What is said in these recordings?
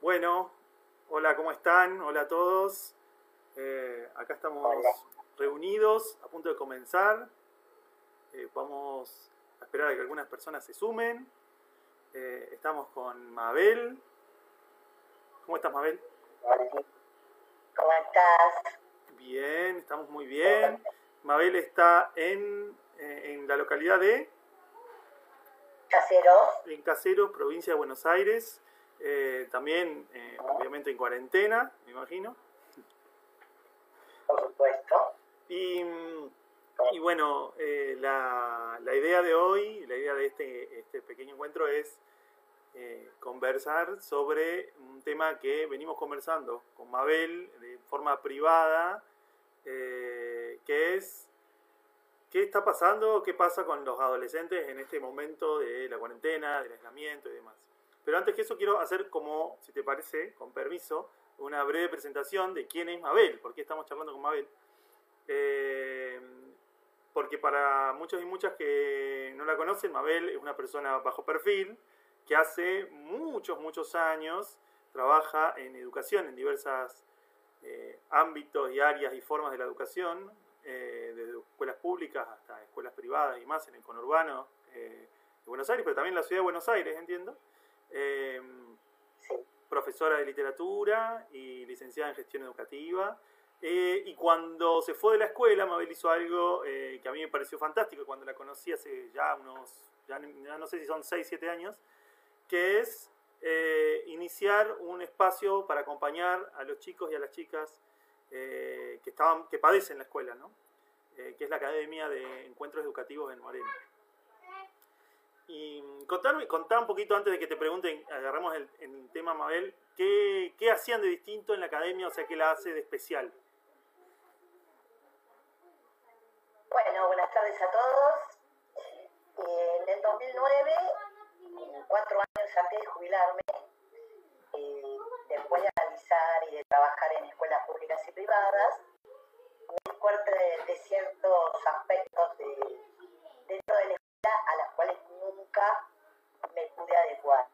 Bueno, hola, ¿cómo están? Hola a todos. Eh, acá estamos reunidos, a punto de comenzar. Eh, vamos a esperar a que algunas personas se sumen. Eh, estamos con Mabel. ¿Cómo estás, Mabel? ¿Cómo estás? Bien, estamos muy bien. Mabel está en, en la localidad de Caseros. En Caseros, provincia de Buenos Aires. Eh, también, eh, obviamente, en cuarentena, me imagino. Por supuesto. Y, y bueno, eh, la, la, idea de hoy, la idea de este, este pequeño encuentro es conversar sobre un tema que venimos conversando con Mabel de forma privada, que es qué está pasando, qué pasa con los adolescentes en este momento de la cuarentena, del aislamiento y demás. Pero antes que eso quiero hacer como, si te parece, con permiso, una breve presentación de quién es Mabel, por qué estamos charlando con Mabel. Eh, porque para muchos y muchas que no la conocen, Mabel es una persona bajo perfil que hace muchos, muchos años trabaja en educación, en diversos eh, ámbitos y áreas y formas de la educación, eh, desde escuelas públicas hasta escuelas privadas y más en el conurbano de Buenos Aires, pero también en la ciudad de Buenos Aires, entiendo. Eh, profesora de literatura y licenciada en gestión educativa. Eh, y cuando se fue de la escuela, Mabel hizo algo eh, que a mí me pareció fantástico cuando la conocí hace ya unos, ya, no sé si son 6, 7 años, que es eh, iniciar un espacio para acompañar a los chicos y a las chicas que, estaban, que padecen la escuela, ¿no? que es la Academia de Encuentros Educativos en Moreno. Y contarme, contá un poquito antes de que te pregunten, agarramos el, tema Mabel, ¿qué, ¿qué, hacían de distinto en la academia? O sea, ¿qué la hace de especial? Bueno, buenas tardes a todos. Eh, en el 2009, cuatro años antes de jubilarme, eh, después de analizar y de trabajar en escuelas públicas y privadas, me di de ciertos aspectos de, dentro de la nunca me pude adecuar.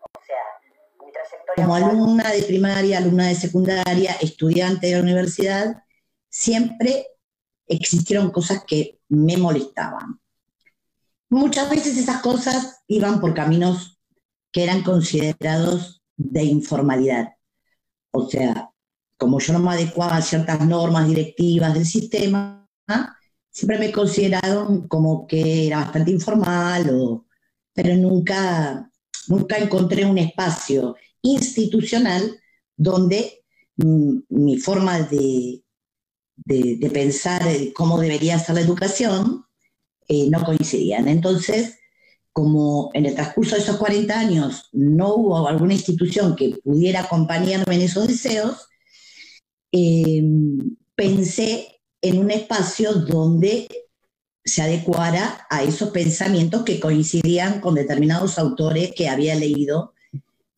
O sea, mi trayectoria... Como alumna de primaria, alumna de secundaria, estudiante de la universidad, siempre existieron cosas que me molestaban. Muchas veces esas cosas iban por caminos que eran considerados de informalidad. O sea, como yo no me adecuaba a ciertas normas directivas del sistema, siempre me consideraron como que era bastante informal, o, pero nunca, nunca encontré un espacio institucional donde mm, mi forma de, de, de, pensar cómo debería ser la educación eh, no coincidían. Entonces, como en el transcurso de esos 40 años no hubo alguna institución que pudiera acompañarme en esos deseos, eh, pensé en un espacio donde se adecuara a esos pensamientos que coincidían con determinados autores que había leído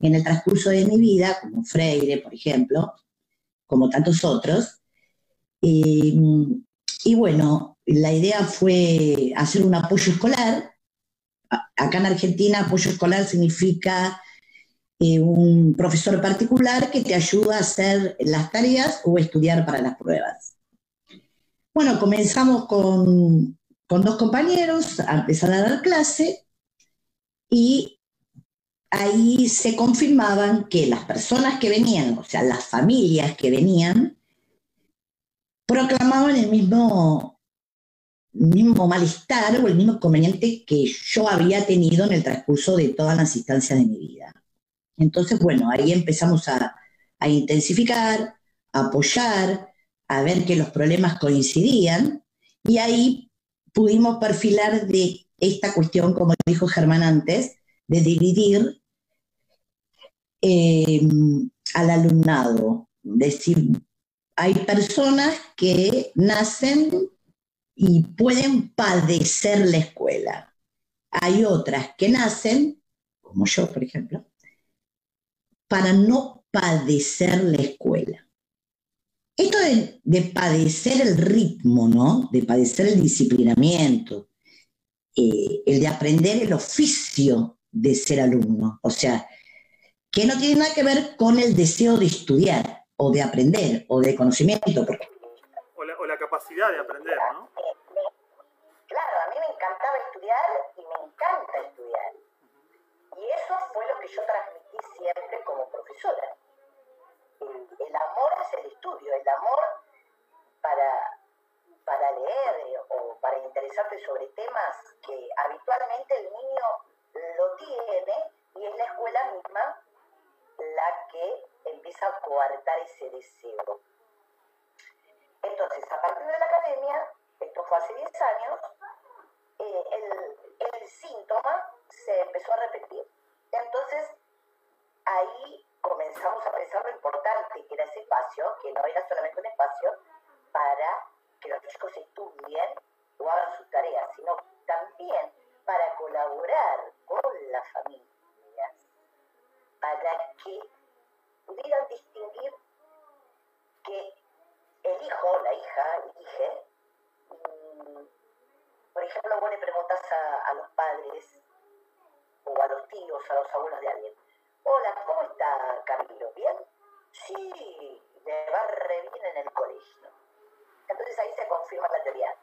en el transcurso de mi vida, como Freire, por ejemplo, como tantos otros. Eh, y bueno, la idea fue hacer un apoyo escolar. Acá en Argentina, apoyo escolar significa eh, un profesor particular que te ayuda a hacer las tareas o estudiar para las pruebas. Bueno, comenzamos con, con dos compañeros a empezar a dar clase y ahí se confirmaban que las personas que venían, o sea, las familias que venían, proclamaban el mismo, mismo malestar o el mismo inconveniente que yo había tenido en el transcurso de todas las instancias de mi vida. Entonces, bueno, ahí empezamos a, a intensificar, a apoyar, a ver que los problemas coincidían y ahí pudimos perfilar de esta cuestión, como dijo Germán antes, de dividir eh, al alumnado. Decir, hay personas que nacen y pueden padecer la escuela. Hay otras que nacen, como yo, por ejemplo, para no padecer la escuela. Esto de, de, padecer el ritmo, ¿no? De padecer el disciplinamiento, eh, el de aprender el oficio de ser alumno. O sea, que no tiene nada que ver con el deseo de estudiar o de aprender o de conocimiento. O, la, o la capacidad de aprender, ¿no? Claro, a mí me encantaba estudiar y me encanta estudiar. Y eso fue lo que yo transmití siempre como profesora. El, amor es el estudio, el amor para, para leer o para interesarte sobre temas que habitualmente el niño lo tiene y es la escuela misma la que empieza a coartar ese deseo. Entonces, a partir de la academia, esto fue hace 10 años, eh, el síntoma se empezó a repetir. Entonces, ahí comenzamos a pensar lo importante que era ese espacio, que no era solamente un espacio para que los chicos estudien o hagan sus tareas, sino también para colaborar con las familias, para que pudieran distinguir que el hijo, la hija, el hije, mm, por ejemplo, vos le preguntas a, a los padres o a los tíos, a los abuelos de alguien, hola, ¿cómo está Camilo? ¿Bien? Sí, le va re bien en el colegio. Entonces ahí se confirma la teoría.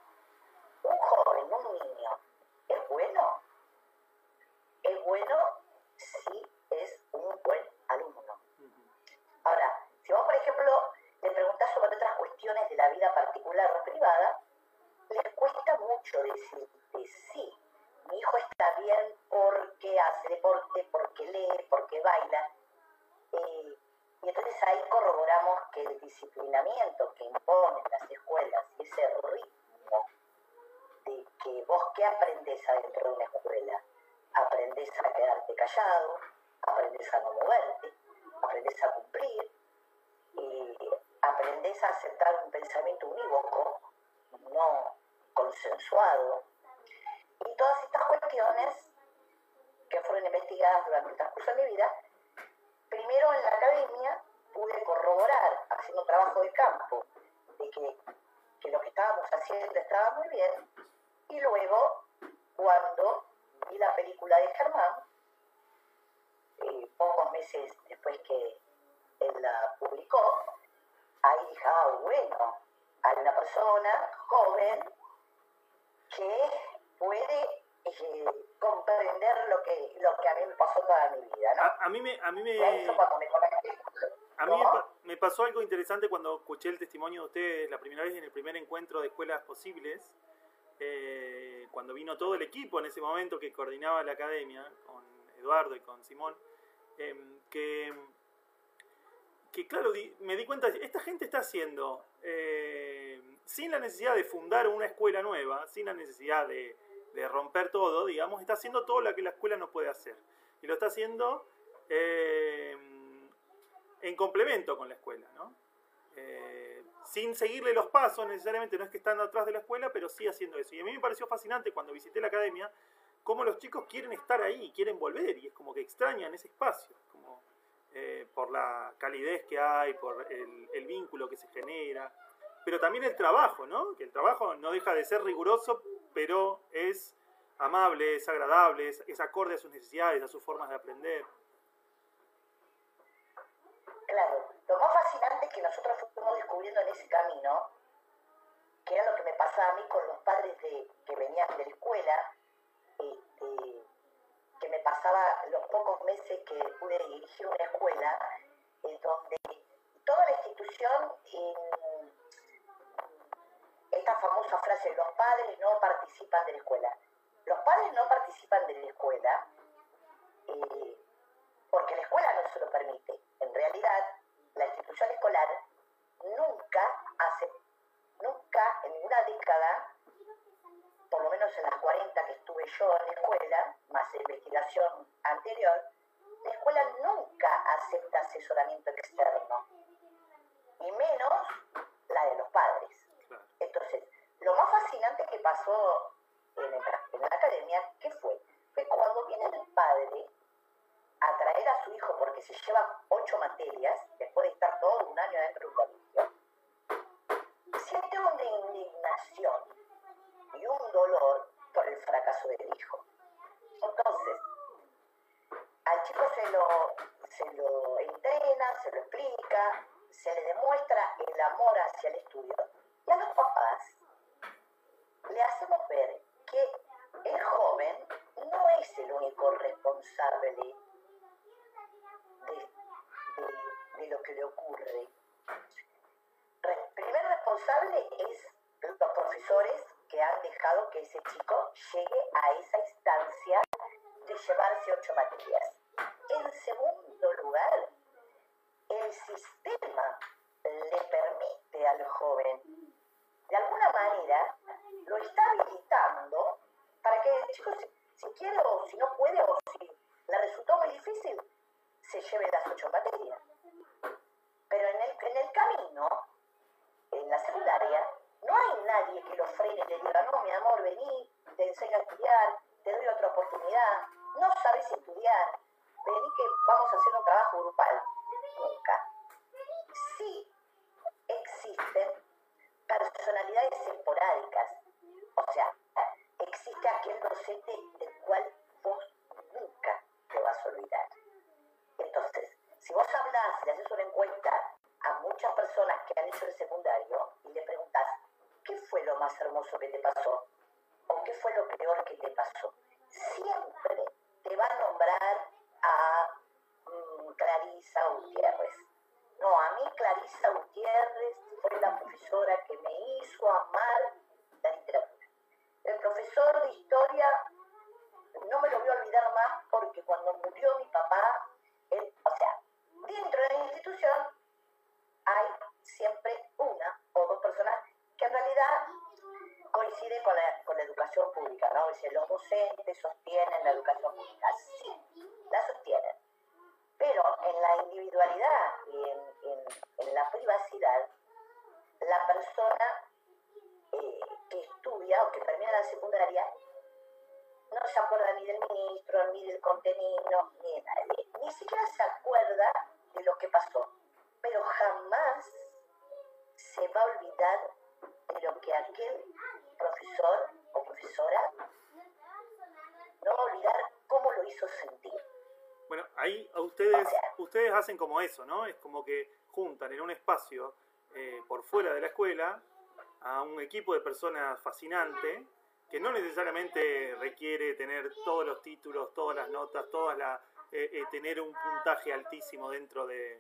Un joven, un niño, ¿es bueno? Es bueno si es un buen alumno. Ahora, si vos, por ejemplo, le preguntás sobre otras cuestiones de la vida particular o privada, les cuesta mucho decir sí mi hijo está bien porque hace deporte, porque lee, porque baila. Eh, y entonces ahí corroboramos que el disciplinamiento que imponen las escuelas, ese ritmo de que vos qué aprendes adentro de una escuela, aprendes a quedarte callado, aprendes a no moverte, aprendes a cumplir, eh, aprendes a aceptar un pensamiento unívoco, no consensuado, y todas cuestiones que fueron investigadas durante el transcurso de mi vida, primero en la academia pude corroborar, haciendo trabajo de campo, de que, que lo que estábamos haciendo estaba muy bien, y luego, cuando vi la película de Germán, eh, pocos meses después que él la publicó, ahí dije, ah, bueno, hay una persona joven que puede eh, comprender lo que, lo que a mí me pasó toda mi vida, ¿no? A, mí me... A mí me... A mí me, pasó algo interesante cuando escuché el testimonio de ustedes la primera vez en el primer encuentro de escuelas posibles, eh, cuando vino todo el equipo en ese momento que coordinaba la academia, con Eduardo y con Simón, em, que, que claro, me di cuenta, esta gente está haciendo, eh, sin la necesidad de fundar una escuela nueva, sin la necesidad de, de romper todo, digamos, está haciendo todo lo que la escuela no puede hacer. Y lo está haciendo eh, en complemento con la escuela, ¿no? Eh, sin seguirle los pasos necesariamente, no es que están atrás de la escuela, pero sí haciendo eso. Y a mí me pareció fascinante cuando visité la academia, cómo los chicos quieren estar ahí, quieren volver, y es como que extrañan ese espacio, como eh, por la calidez que hay, por el, el vínculo que se genera pero también el trabajo, ¿no? Que el trabajo no deja de ser riguroso, pero es amable, es agradable, es, acorde a sus necesidades, a sus formas de aprender. Claro, lo más fascinante que nosotros fuimos descubriendo en ese camino, que era lo que me pasaba a mí con los padres de, que venían de la escuela, este, que me pasaba los pocos meses que pude dirigir una escuela, en donde toda la institución esta famosa frase, los padres no participan de la escuela. Los padres no participan de la escuela eh, porque la escuela no se lo permite. En realidad, la institución escolar nunca hace, nunca en ninguna década, por lo menos en las 40 que estuve yo en la escuela, más investigación anterior, la escuela nunca acepta asesoramiento externo, y menos la de los padres. Entonces, lo más fascinante que pasó en, la academia, ¿qué fue? Fue cuando viene el padre a traer a su hijo porque se lleva ocho materias, después de estar todo un año dentro de un colegio, siente una indignación y un dolor por el fracaso del hijo. Entonces, al chico se lo, se lo entrena, se lo explica, se le demuestra el amor hacia el estudio. Y a los papás le hacemos ver que el joven no es el único responsable de, lo que le ocurre. El primer responsable es los profesores que han dejado que ese chico llegue a esa instancia de llevarse ocho materias. En segundo lugar, el sistema le permite al joven, de alguna manera, lo está habilitando que te pasó? Docentes sostienen la educación pública. Sí, la sostienen. Pero en la individualidad y en, la privacidad, la persona eh, que estudia o que termina la secundaria no se acuerda ni del ministro, ni del contenido, hizo sentir. Bueno, ahí ustedes, ustedes hacen como eso, ¿no? Es como que juntan en un espacio eh, por fuera de la escuela a un equipo de personas fascinante que no necesariamente requiere tener todos los títulos, todas las notas, todas la, eh, eh, tener un puntaje altísimo dentro de,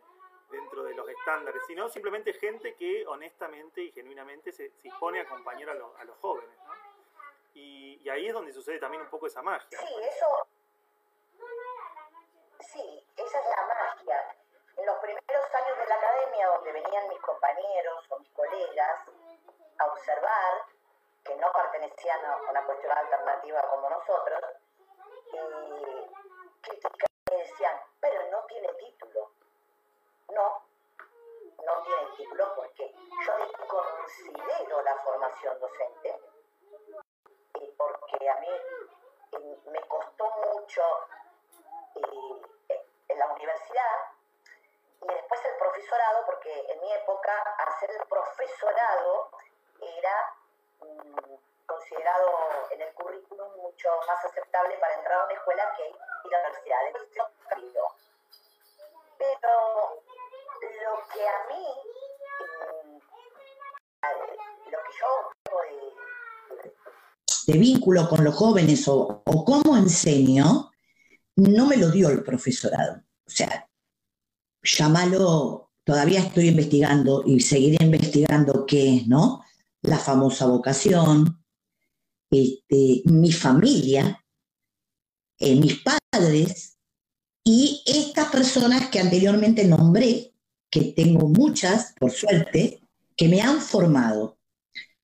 dentro de los estándares, sino simplemente gente que honestamente y genuinamente se, se dispone a acompañar a, a los jóvenes. ¿no? Y, y, ahí es donde sucede también un poco esa magia. Sí, eso. Sí, esa es la magia. En los primeros años de la academia, donde venían mis compañeros o mis colegas a observar, que no pertenecían a una cuestión alternativa como nosotros, y criticaban y decían, pero no tiene título no, no tiene título porque yo considero la formación docente y porque a mí me costó mucho en la universidad y después el profesorado, porque en mi época hacer el profesorado era mm, considerado en el currículum mucho más aceptable para entrar a una escuela que ir a la universidad. Pero lo que a mí, mm, lo que yo de, de vínculo con los jóvenes o cómo enseño, no me lo dio el profesorado. O sea, llámalo, todavía estoy investigando y seguiré investigando qué es, ¿no? La famosa vocación, este, mi familia, eh, mis padres y estas personas que anteriormente nombré, que tengo muchas, por suerte, que me han formado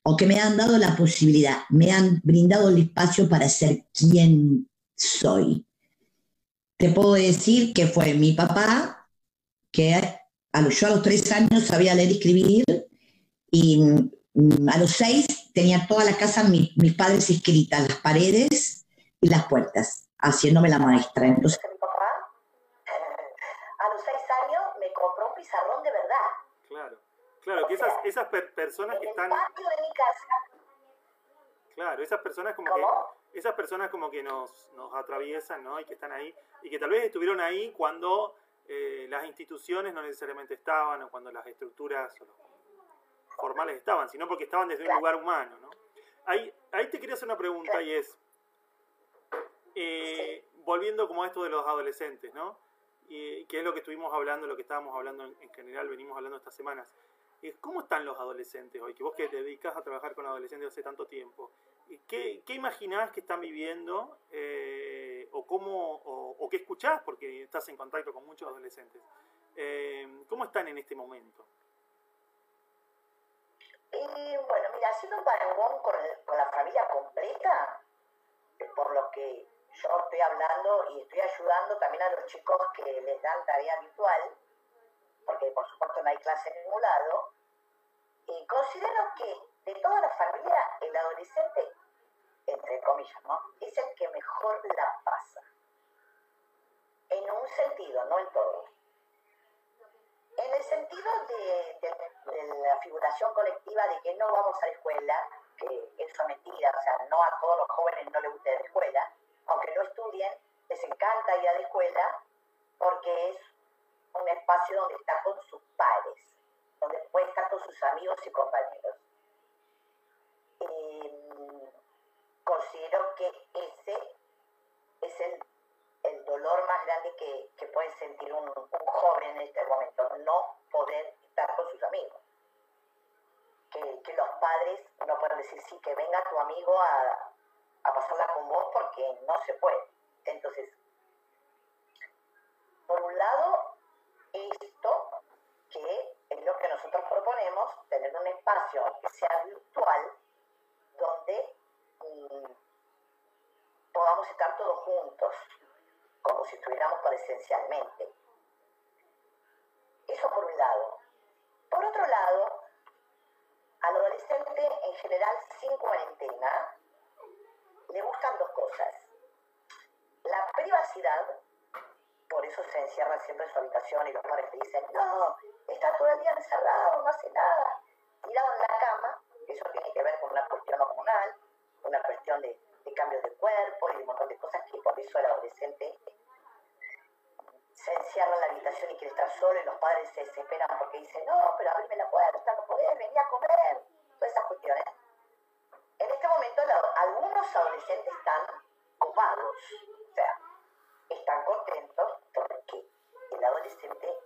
o que me han dado la posibilidad, me han brindado el espacio para ser quien soy. Te puedo decir que fue mi papá, que a los, yo a los tres años sabía leer y escribir, y mm, a los seis tenía toda la casa mis, mis padres escritas, las paredes y las puertas, haciéndome la maestra. Entonces, pizarrón de verdad. Claro, claro, que esas, esas personas que están... En el patio de mi casa. Claro, esas personas como que esas personas como que nos, nos atraviesan, ¿no? Y que están ahí, y que tal vez estuvieron ahí cuando eh, las instituciones no necesariamente estaban o cuando las estructuras formales estaban, sino porque estaban desde un lugar humano. ¿no? Ahí, ahí te quería hacer una pregunta y es, eh, volviendo como a esto de los adolescentes, ¿no? Y, que es lo que estuvimos hablando, lo que estábamos hablando en, general, venimos hablando estas semanas. ¿Cómo están los adolescentes hoy? Que vos que te dedicas a trabajar con adolescentes hace tanto tiempo. ¿Qué, qué imaginás que están viviendo eh, o, cómo, o, qué escuchás? Porque estás en contacto con muchos adolescentes. Eh, ¿Cómo están en este momento? bueno, mira, haciendo un parangón con, con la familia completa, por lo que yo estoy hablando y estoy ayudando también a los chicos que les dan tarea virtual, porque por supuesto no hay clase en ningún lado, y considero que de toda la familia, el adolescente, entre comillas, ¿no? Es el que mejor la pasa. En un sentido, no en todo. En el sentido de, la figuración colectiva de que no vamos a la escuela, que eso es mentira, o sea, no a todos los jóvenes no les gusta la escuela, aunque no estudien, les encanta ir a la escuela porque es un espacio donde está con sus pares, donde puede estar con sus amigos y compañeros. Considero que ese es el, dolor más grande que, puede sentir un, joven en este momento, no poder estar con sus amigos. Que, que los padres no puedan decir, sí, que venga tu amigo a, a pasarla con vos porque no se puede. Entonces, por un lado, esto que es lo que nosotros proponemos, tener un espacio que sea virtual, donde podamos estar todos juntos, como si estuviéramos presencialmente. Eso por un lado. Por otro lado, al adolescente en general sin cuarentena, le gustan dos cosas. La privacidad, por eso se encierra siempre en su habitación y los padres le dicen, no, está todo el día encerrado, no hace nada, tirado en la cama, eso tiene que ver con una cuestión hormonal, una cuestión de, cambio de cuerpo y un montón de cosas que por eso el adolescente se encierra en la habitación y quiere estar solo y los padres se desesperan porque dicen, no, pero abrirme la puerta, no poder, venir a comer, todas esas cuestiones. En este momento algunos adolescentes están copados, o sea, están contentos porque el adolescente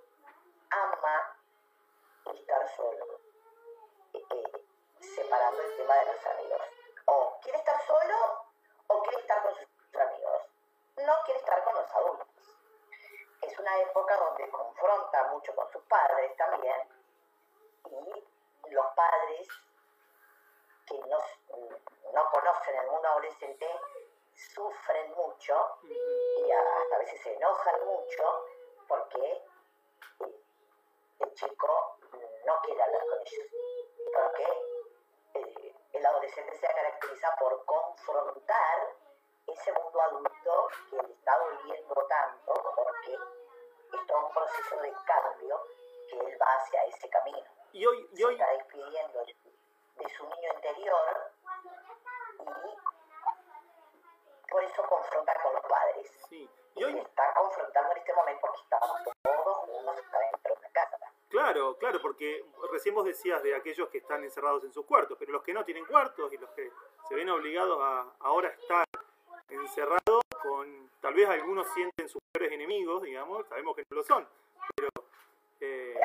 mucho con sus padres también y los padres que no, no conocen el mundo adolescente sufren mucho y hasta a veces se enojan mucho porque el chico no quiere hablar con ellos. Porque eh, el adolescente se caracteriza por confrontar ese mundo adulto que le está doliendo tanto porque todo un proceso de cambio que él va hacia ese camino. Y hoy, y hoy... Se está despidiendo de su niño interior y por eso confronta con los padres. Sí. Y, hoy... está confrontando en este momento porque estamos todos unos dentro de la casa. Claro, claro, porque recién vos decías de aquellos que están encerrados en sus cuartos, pero los que no tienen cuartos y los que se ven obligados a ahora estar encerrados con, tal vez algunos sienten sus peores enemigos, digamos, sabemos que no lo son, pero... Eh...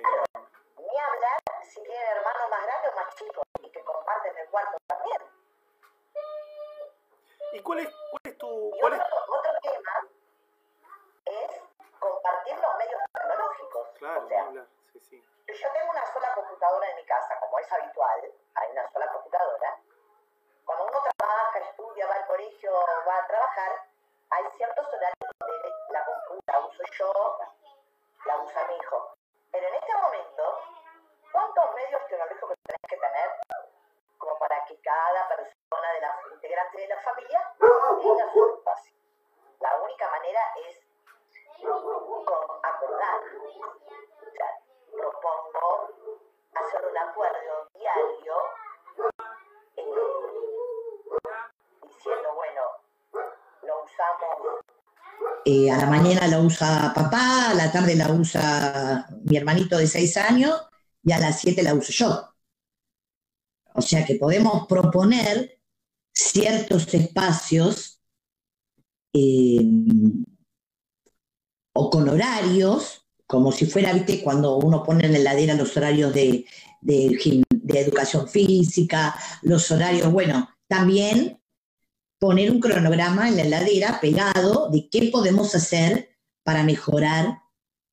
ni hablar si tienen hermanos más grandes o más chicos y que comparten el cuarto también. ¿Y cuál es, cuál es tu...? Cuál otro, es... otro tema es compartir los medios tecnológicos. Claro, o sea, sí, sí. Yo tengo una sola computadora en mi casa, como es habitual, hay una sola computadora. Cuando uno trabaja, estudia, va al colegio, va a trabajar, hay ciertos horarios donde la computadora la uso yo, la usa mi hijo. Pero en este momento, ¿cuántos medios tecnológicos tenés que tener como para que cada persona de la integrante de la familia tenga su espacio? La única manera es acordar. O sea, propongo hacer un acuerdo eh, a la mañana la usa papá, a la tarde la usa mi hermanito de seis años y a las siete la uso yo. O sea que podemos proponer ciertos espacios eh, o con horarios, como si fuera, viste, cuando uno pone en la heladera los horarios de, de, educación física, los horarios, bueno, también poner un cronograma en la heladera pegado de qué podemos hacer para mejorar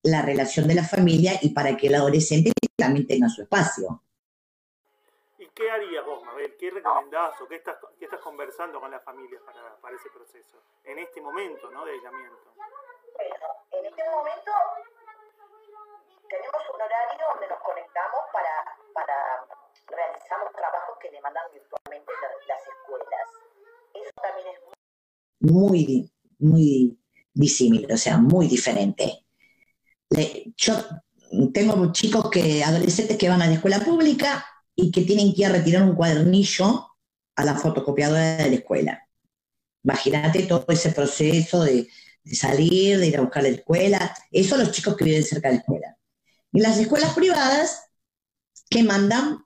la relación de la familia y para que el adolescente también tenga su espacio. ¿Y qué harías vos, Mabel? ¿Qué recomendás o qué estás, qué estás conversando con las familias para, para, ese proceso, en este momento ¿no? de aislamiento? Bueno, en este momento tenemos un horario donde nos conectamos para, para realizar los trabajos que demandan virtualmente las, escuelas. Eso también es muy, muy disímil, o sea, muy diferente. yo tengo chicos que, adolescentes que van a la escuela pública y que tienen que ir a retirar un cuadernillo a la fotocopiadora de la escuela. Imagínate todo ese proceso de, de salir, de ir a buscar la escuela. Eso los chicos que viven cerca de la escuela. Y las escuelas privadas que mandan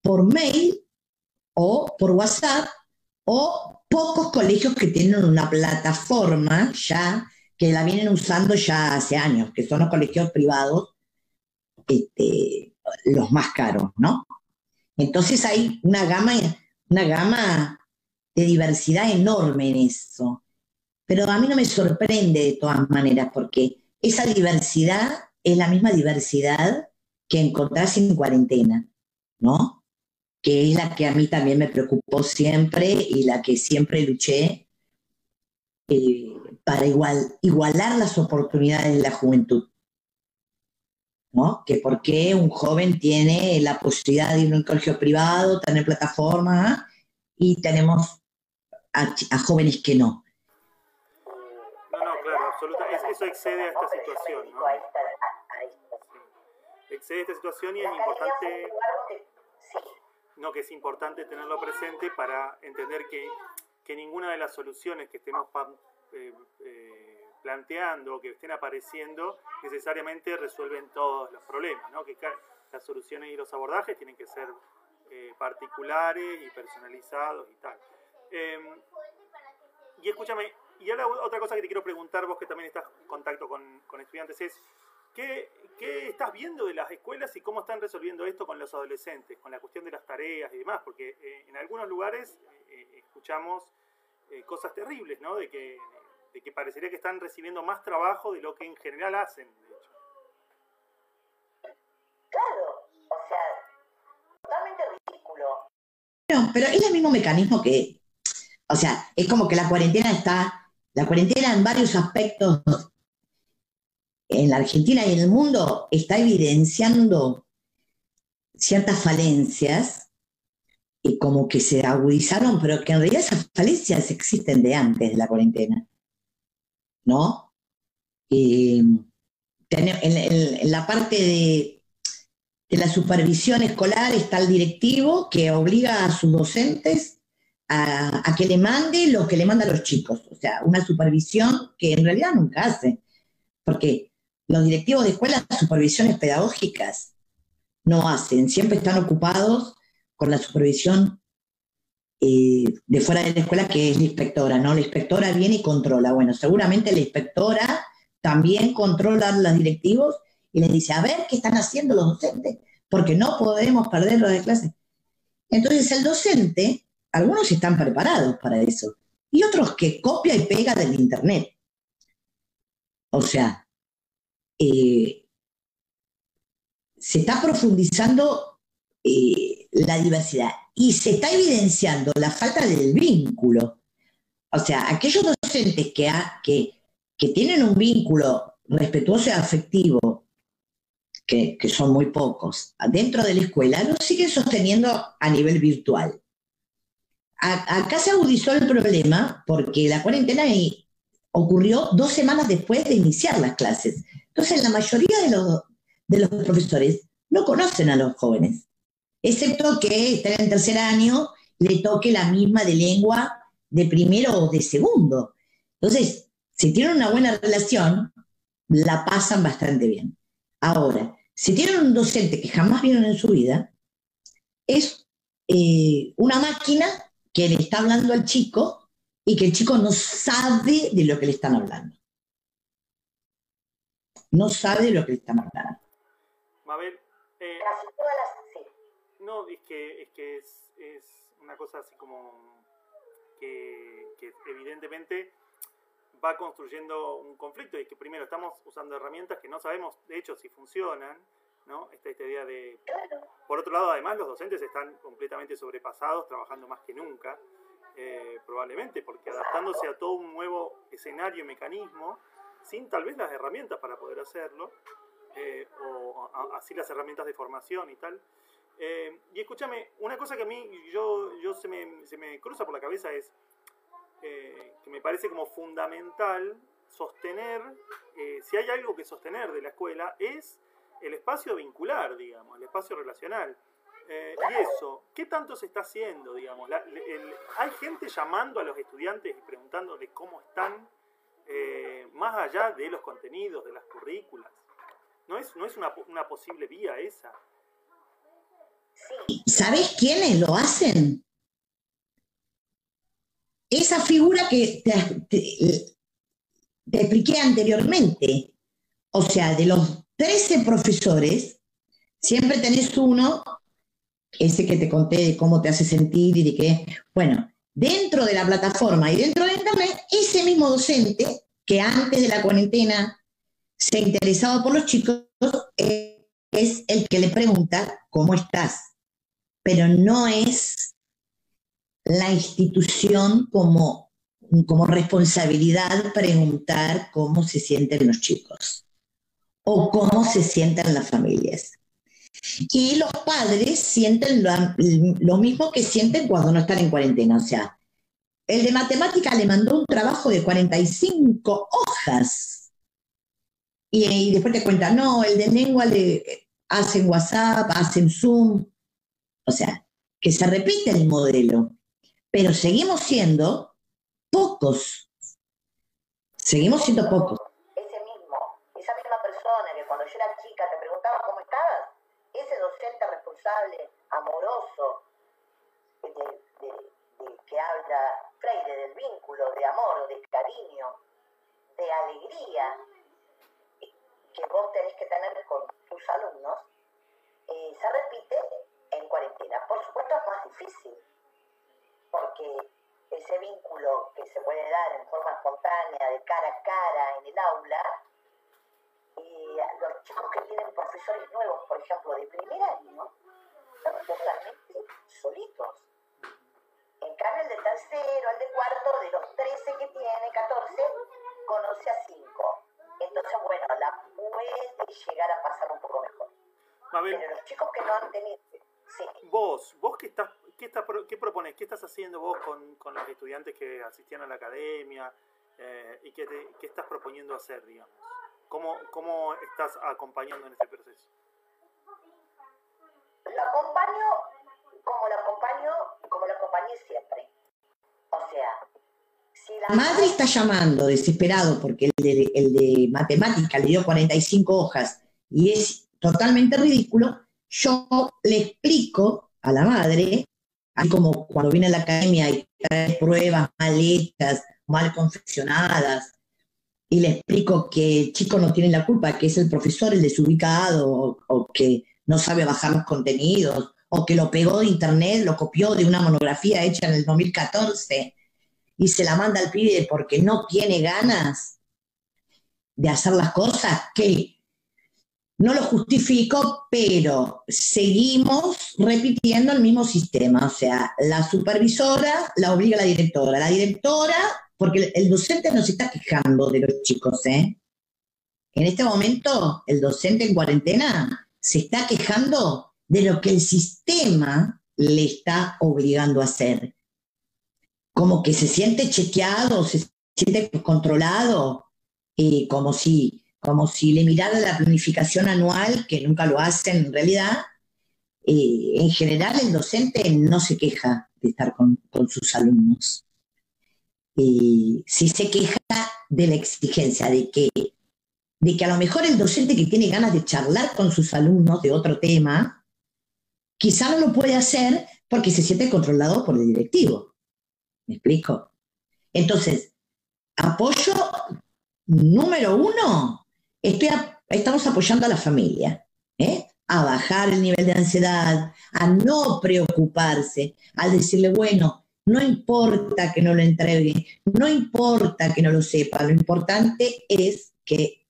por mail o por WhatsApp o pocos colegios que tienen una plataforma ya que la vienen usando ya hace años, que son los colegios privados, este, los más caros, ¿no? Entonces hay una gama, una gama de diversidad enorme en eso. Pero a mí no me sorprende de todas maneras, porque esa diversidad es la misma diversidad que encontrás en cuarentena, ¿no? Que es la que a mí también me preocupó siempre y la que siempre luché eh, para igual, igualar las oportunidades de la juventud. ¿no? Que por qué un joven tiene la posibilidad de ir a un colegio privado, tener plataforma, y tenemos a, jóvenes que no. No, no, claro, absolutamente. Eso excede a esta situación, ¿no? excede esta situación y es importante, no, que es importante tenerlo presente para entender que, que ninguna de las soluciones que estemos eh, eh, planteando o que estén apareciendo necesariamente resuelven todos los problemas, ¿no? que las soluciones y los abordajes tienen que ser eh, particulares y personalizados y tal. Em, y escúchame, y ahora otra cosa que te quiero preguntar, vos que también estás en contacto con, con estudiantes, es ¿Qué, estás viendo de las escuelas y cómo están resolviendo esto con los adolescentes, con la cuestión de las tareas y demás? Porque eh, en algunos lugares eh, escuchamos eh, cosas terribles, ¿no? De que, de que parecería que están recibiendo más trabajo de lo que en general hacen, de hecho. Claro, o sea, totalmente ridículo. No, pero es el mismo mecanismo que, o sea, es como que la cuarentena está, la cuarentena en varios aspectos en la Argentina y en el mundo está evidenciando ciertas falencias y como que se agudizaron, pero que en realidad esas falencias existen de antes de la cuarentena. ¿No? en, la parte de, la supervisión escolar está el directivo que obliga a sus docentes a, a, que le mande lo que le manda a los chicos. O sea, una supervisión que en realidad nunca hace. Porque los directivos de escuelas supervisiones pedagógicas no hacen, siempre están ocupados con la supervisión eh, de fuera de la escuela, que es la inspectora, ¿no? La inspectora viene y controla. Bueno, seguramente la inspectora también controla a los directivos y les dice, a ver qué están haciendo los docentes, porque no podemos perderlos de clase. Entonces el docente, algunos están preparados para eso, y otros que copia y pega del internet. O sea, eh, se está profundizando eh, la diversidad y se está evidenciando la falta del vínculo. O sea, aquellos docentes que, que, tienen un vínculo respetuoso y afectivo, que, son muy pocos, dentro de la escuela, lo siguen sosteniendo a nivel virtual. acá se agudizó el problema porque la cuarentena ocurrió dos semanas después de iniciar las clases. Entonces, la mayoría de los, profesores no conocen a los jóvenes, excepto que estén en tercer año le toque la misma de lengua de primero o de segundo. Entonces, Si tienen una buena relación, la pasan bastante bien. Ahora, si tienen un docente que jamás vieron en su vida, es eh, una máquina que le está hablando al chico y que el chico no sabe de lo que le están hablando. No sabe lo que le están hablando. A ver, eh, no, es que es, que es, una cosa así como que, que evidentemente va construyendo un conflicto y que primero estamos usando herramientas que no sabemos de hecho si funcionan, ¿no? Esta, idea de... Por otro lado, además, los docentes están completamente sobrepasados, trabajando más que nunca, eh, probablemente, porque adaptándose a todo un nuevo escenario y mecanismo, sin tal vez las herramientas para poder hacerlo, eh, o así las herramientas de formación y tal. Eh, y escúchame, una cosa que a mí yo, yo se, me, se me cruza por la cabeza es, eh, que me parece como fundamental sostener, eh, si hay algo que sostener de la escuela, es el espacio vincular, digamos, el espacio relacional. Eh, y eso, ¿qué tanto se está haciendo, digamos? ¿Hay gente llamando a los estudiantes y preguntándoles cómo están, más allá de los contenidos, de las currículas? ¿No es, no es una, posible vía esa? ¿Sabes quiénes lo hacen? esa figura que te, expliqué anteriormente, o sea, de los 13 profesores, siempre tenés uno, ese que te conté de cómo te hace sentir y de qué, bueno, dentro de la plataforma y dentro de Internet, ese mismo docente que antes de la cuarentena se interesaba por los chicos, es el que le pregunta cómo estás, pero no es la institución como, como responsabilidad preguntar cómo se sienten los chicos o cómo se sienten las familias. Y los padres sienten lo, mismo que sienten cuando no están en cuarentena. O sea, el de matemática le mandó un trabajo de 45 hojas. Y, y después te cuenta, no, el de lengua le hacen WhatsApp, hacen Zoom. O sea, que se repite el modelo pero seguimos siendo pocos. Seguimos siendo pocos. Ese mismo, esa misma persona que cuando yo era chica te preguntaba cómo estabas, ese docente responsable, amoroso, de, habla Freire del vínculo, de amor, de cariño, de alegría que vos tenés que tener con tus alumnos, eh, se repite en cuarentena. Por supuesto es más difícil, porque ese vínculo que se puede dar en forma espontánea, de cara a cara en el aula, y los chicos que tienen profesores nuevos, por ejemplo, de primer año, están totalmente solitos. En cambio, el de tercero, el de cuarto, de los 13 que tiene, 14, conoce a 5. Entonces, bueno, la puede llegar a pasar un poco mejor. Pero los chicos que no han tenido... Sí. Vos, vos que estás ¿qué, ¿qué propones? ¿Qué estás haciendo vos con, los estudiantes que asistían a la academia? Eh, ¿Y qué, estás proponiendo hacer, digamos? ¿Cómo, ¿Cómo estás acompañando en este proceso? Lo acompaño como lo acompaño, como lo acompañé siempre. O sea, si la madre está llamando desesperado porque el de, el de matemática le dio 45 hojas y es totalmente ridículo, yo le explico a la madre Así como cuando viene a la academia y trae pruebas mal hechas, mal confeccionadas, y le explico que el chico no tiene la culpa, que es el profesor el desubicado, o, o que no sabe bajar los contenidos, o que lo pegó de internet, lo copió de una monografía hecha en el 2014 y se la manda al pibe porque no tiene ganas de hacer las cosas, que no lo justifico, pero seguimos repitiendo el mismo sistema. O sea, la supervisora la obliga a la directora. La directora, porque el docente no se está quejando de los chicos, ¿eh? En este momento, el docente en cuarentena se está quejando de lo que el sistema le está obligando a hacer. Como que se siente chequeado, se siente controlado, eh, como si como si le mirara la planificación anual, que nunca lo hacen en realidad. Eh, en general, el docente no se queja de estar con, sus alumnos. si se queja de la exigencia, de que, de que a lo mejor el docente que tiene ganas de charlar con sus alumnos de otro tema, quizá no lo puede hacer porque se siente controlado por el directivo. ¿Me explico? Entonces, apoyo número uno, estamos apoyando a la familia, ¿eh? a bajar el nivel de ansiedad, a no preocuparse, a decirle, bueno, no importa que no lo entregue, no importa que no lo sepa, lo importante es que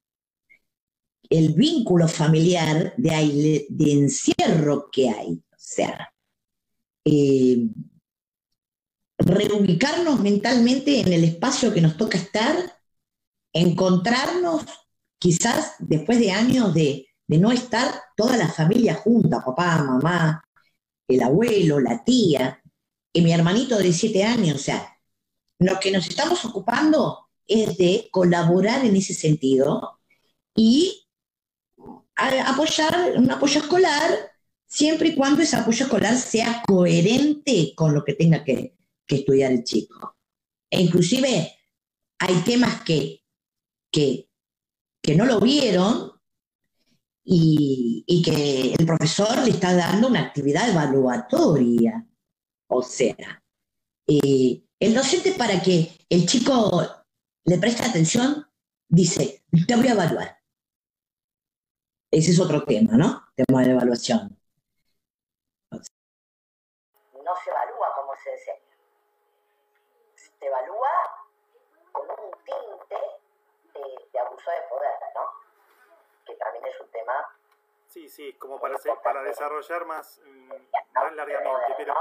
el vínculo familiar de, de encierro que hay, o sea, eh, reubicarnos mentalmente en el espacio que nos toca estar, encontrarnos quizás después de años de, no estar toda la familia junta, papá, mamá, el abuelo, la tía, y mi hermanito de siete años. O sea, lo que nos estamos ocupando es de colaborar en ese sentido y apoyar un apoyo escolar siempre y cuando ese apoyo escolar sea coherente con lo que tenga que, estudiar el chico. E inclusive hay temas que, que, no lo vieron y, y, que el profesor le está dando una actividad evaluatoria. O sea, eh, el docente para que el chico le preste atención dice, te voy a evaluar. Ese es otro tema, ¿no? Tema de evaluación. No se evalúa como se enseña. Se evalúa con un tinte de, abuso de poder, ¿no? Que también es un tema Sí, sí, como para, para desarrollar más, mm, más largamente, pero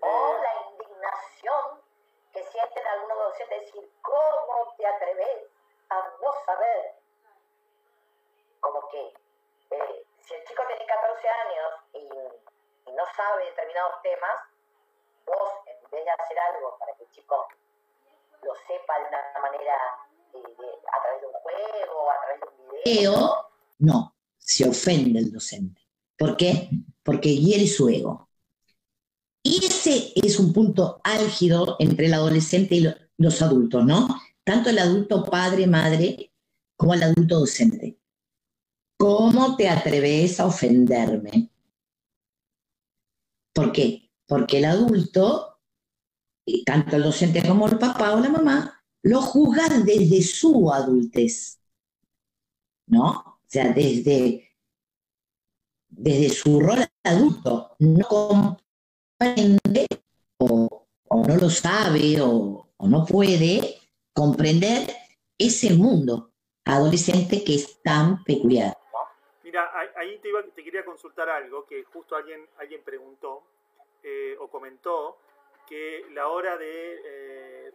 o la indignación que sienten algunos docentes, decir, ¿cómo te atreves a no saber? Como que si el chico tiene 14 años y, no sabe determinados temas, vos, en vez de hacer algo para que el chico lo sepa de una manera eh, a través de un juego, a través de un video. No, se ofende el docente. ¿Por qué? Porque hiere su ego. Y ese es un punto álgido entre el adolescente y los adultos, ¿no? Tanto el adulto padre, madre, como el adulto docente. ¿Cómo te atreves a ofenderme? ¿Por qué? Porque el adulto, tanto el docente como el papá o la mamá, lo juzgan desde su adultez, ¿no? O sea, desde, desde su rol adulto, no o, no lo sabe o, no puede comprender ese mundo adolescente que es tan peculiar. Mira, ahí te, quería consultar algo que justo alguien, alguien preguntó eh, o comentó que la hora de eh,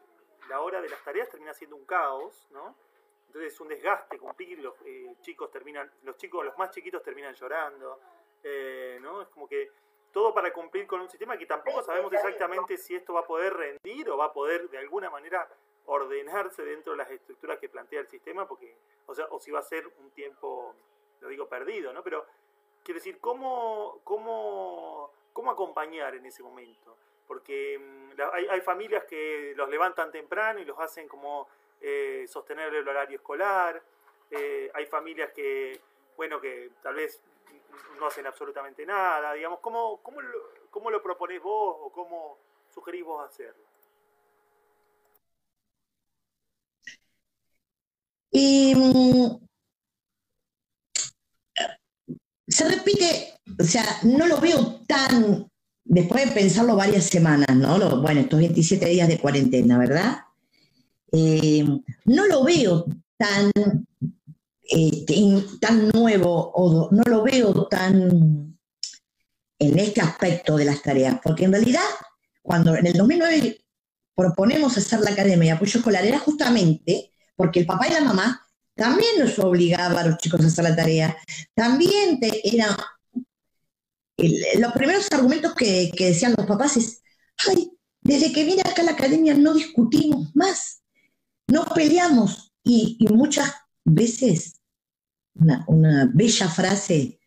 la hora de las tareas termina siendo un caos, ¿no? Entonces es un desgaste cumplir, los eh, chicos terminan, los chicos, los más chiquitos terminan llorando, ¿no? Es como que todo para cumplir con un sistema que tampoco sabemos exactamente si esto va a poder rendir o va a poder de alguna manera ordenarse dentro de las estructuras que plantea el sistema, porque, o sea, o si va a ser un tiempo, lo digo, perdido, ¿no? Pero quiero decir, ¿cómo, cómo, cómo acompañar en ese momento? Porque mm, hay, familias que los levantan temprano y los hacen como eh, sostener el horario escolar, eh, hay familias que, bueno, que tal vez no hacen absolutamente nada, digamos, ¿cómo, cómo, lo, cómo lo proponés vos o cómo sugerís vos hacerlo? Mm, se repite, o sea, no lo veo tan, después de pensarlo varias semanas, ¿no? bueno, estos 27 días de cuarentena, ¿verdad? Eh, no lo veo tan este, tan nuevo o no lo veo tan en este aspecto de las tareas, porque en realidad cuando en el 2009 proponemos hacer la academia de apoyo escolar era justamente porque el papá y la mamá también nos obligaba a los chicos a hacer la tarea, también era los primeros argumentos que, decían los papás es, ay, desde que vine acá a la academia no discutimos más, no peleamos y, muchas veces una, bella frase,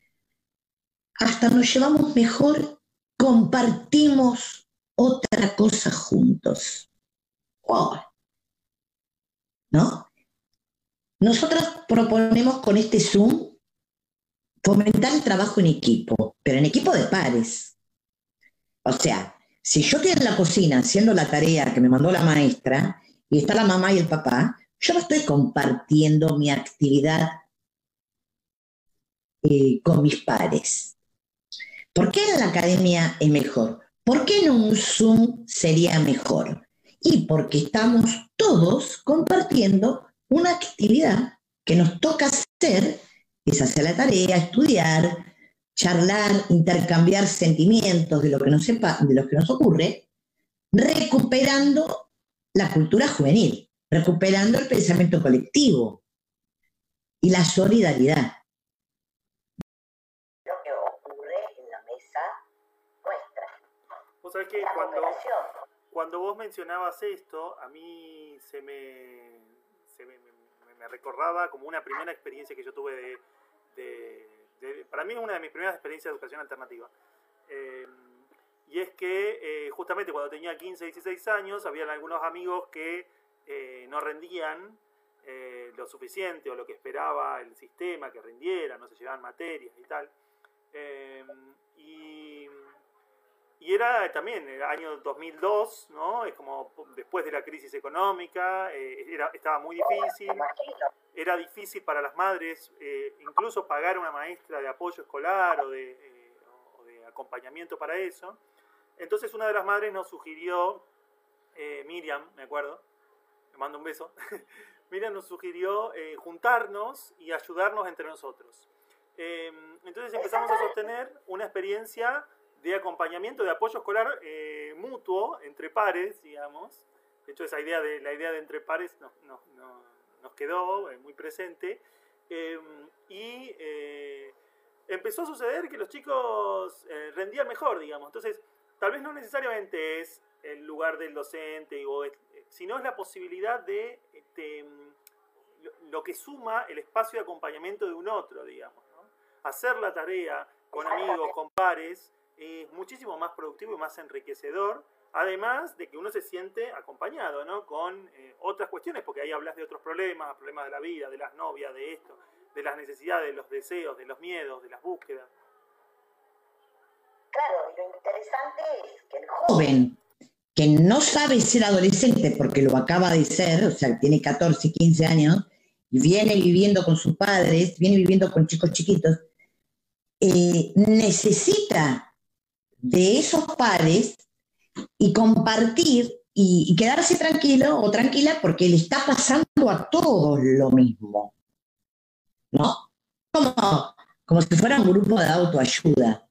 hasta nos llevamos mejor, compartimos otra cosa juntos. ¿No? Nosotros proponemos con este Zoom fomentar el trabajo en equipo, pero en equipo de pares. O sea, si yo estoy en la cocina haciendo la tarea que me mandó la maestra y está la mamá y el papá, yo no estoy compartiendo mi actividad eh, con mis pares. ¿Por qué en la academia es mejor? ¿Por qué en un Zoom sería mejor? Y porque estamos todos compartiendo una actividad que nos toca hacer, es hacer la tarea, estudiar, charlar, intercambiar sentimientos de lo que nos, sepa, de lo que nos ocurre, recuperando la cultura juvenil recuperando el pensamiento colectivo y la solidaridad. Lo que ocurre en la mesa nuestra. Vos sabés que cuando, vos mencionabas esto, a mí se me, me, recordaba como una primera experiencia que yo tuve de, para mí es una de mis primeras experiencias de educación alternativa. Eh, y es que eh, justamente cuando tenía 15, 16 años, habían algunos amigos que eh, no rendían eh, lo suficiente o lo que esperaba el sistema que rindiera, no se llevaban materias y tal. Eh, y, era también el año 2002, ¿no? Es como después de la crisis económica, era, estaba muy difícil. Era difícil para las madres incluso pagar una maestra de apoyo escolar o de, o de acompañamiento para eso. Entonces una de las madres nos sugirió, Miriam, me acuerdo, le mando un beso, Miriam nos sugirió eh, juntarnos y ayudarnos entre nosotros. Entonces empezamos a sostener una experiencia de acompañamiento, de apoyo escolar eh, mutuo entre pares, digamos. De hecho, esa idea de, la idea de entre pares nos quedó eh, muy presente. Em, y empezó a suceder que los chicos rendían mejor, digamos. Entonces, tal vez no necesariamente es el lugar del docente sino es la posibilidad de este, lo que suma el espacio de acompañamiento de un otro, digamos. Hacer la tarea con amigos, con pares, es muchísimo más productivo y más enriquecedor, además de que uno se siente acompañado ¿no? con eh, otras cuestiones, porque ahí hablas de otros problemas, problemas de la vida, de las novias, de esto, de las necesidades, de los deseos, de los miedos, de las búsquedas. Claro, y lo interesante es que el joven que no sabe ser adolescente porque lo acaba de ser, o sea, tiene 14, 15 años, y viene viviendo con sus padres, viene viviendo con chicos chiquitos, eh, necesita de esos padres y compartir y, quedarse tranquilo o tranquila porque le está pasando a todos lo mismo. ¿No? Como, como si fuera un grupo de autoayuda.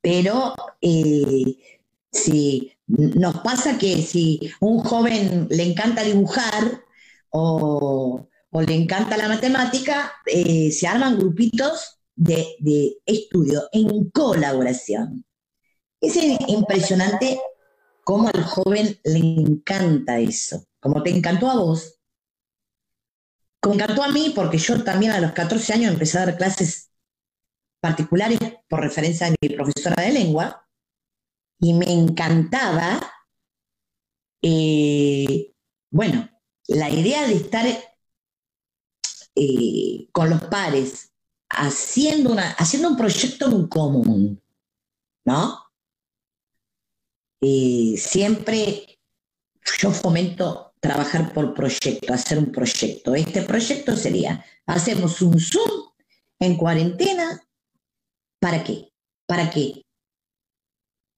Pero eh, si nos pasa que si un joven le encanta dibujar o, le encanta la matemática, eh, se arman grupitos de, de, estudio en colaboración. Es impresionante cómo al joven le encanta eso, como te encantó a vos. Como encantó a mí, porque yo también a los 14 años empecé a dar clases particulares por referencia a mi profesora de lengua, y me encantaba, eh, bueno, la idea de estar eh, con los pares haciendo, una, haciendo un proyecto en común, ¿no? Eh, siempre yo fomento trabajar por proyecto, hacer un proyecto. Este proyecto sería, hacemos un Zoom en cuarentena, ¿para qué? Para que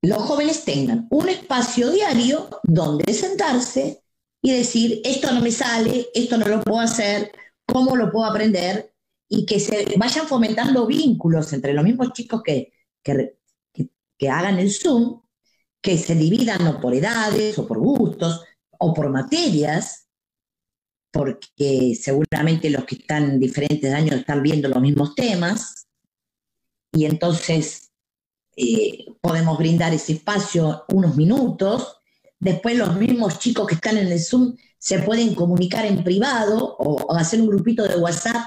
los jóvenes tengan un espacio diario donde sentarse y decir, esto no me sale, esto no lo puedo hacer, cómo lo puedo aprender, y que se vayan fomentando vínculos entre los mismos chicos que, que, hagan el Zoom, que se dividan por edades o por gustos o por materias, porque seguramente los que están en diferentes años están viendo los mismos temas, y entonces eh, podemos brindar ese espacio unos minutos. Después los mismos chicos que están en el Zoom se pueden comunicar en privado o, hacer un grupito de WhatsApp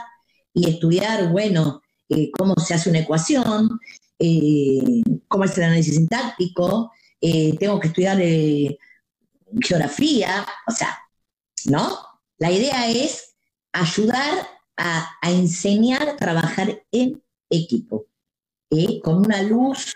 y estudiar, bueno, eh, cómo se hace una ecuación, eh, cómo es el análisis sintáctico, tengo que estudiar geografía, o sea, ¿no? La idea es ayudar a, enseñar a trabajar en equipo, ¿eh? con una luz.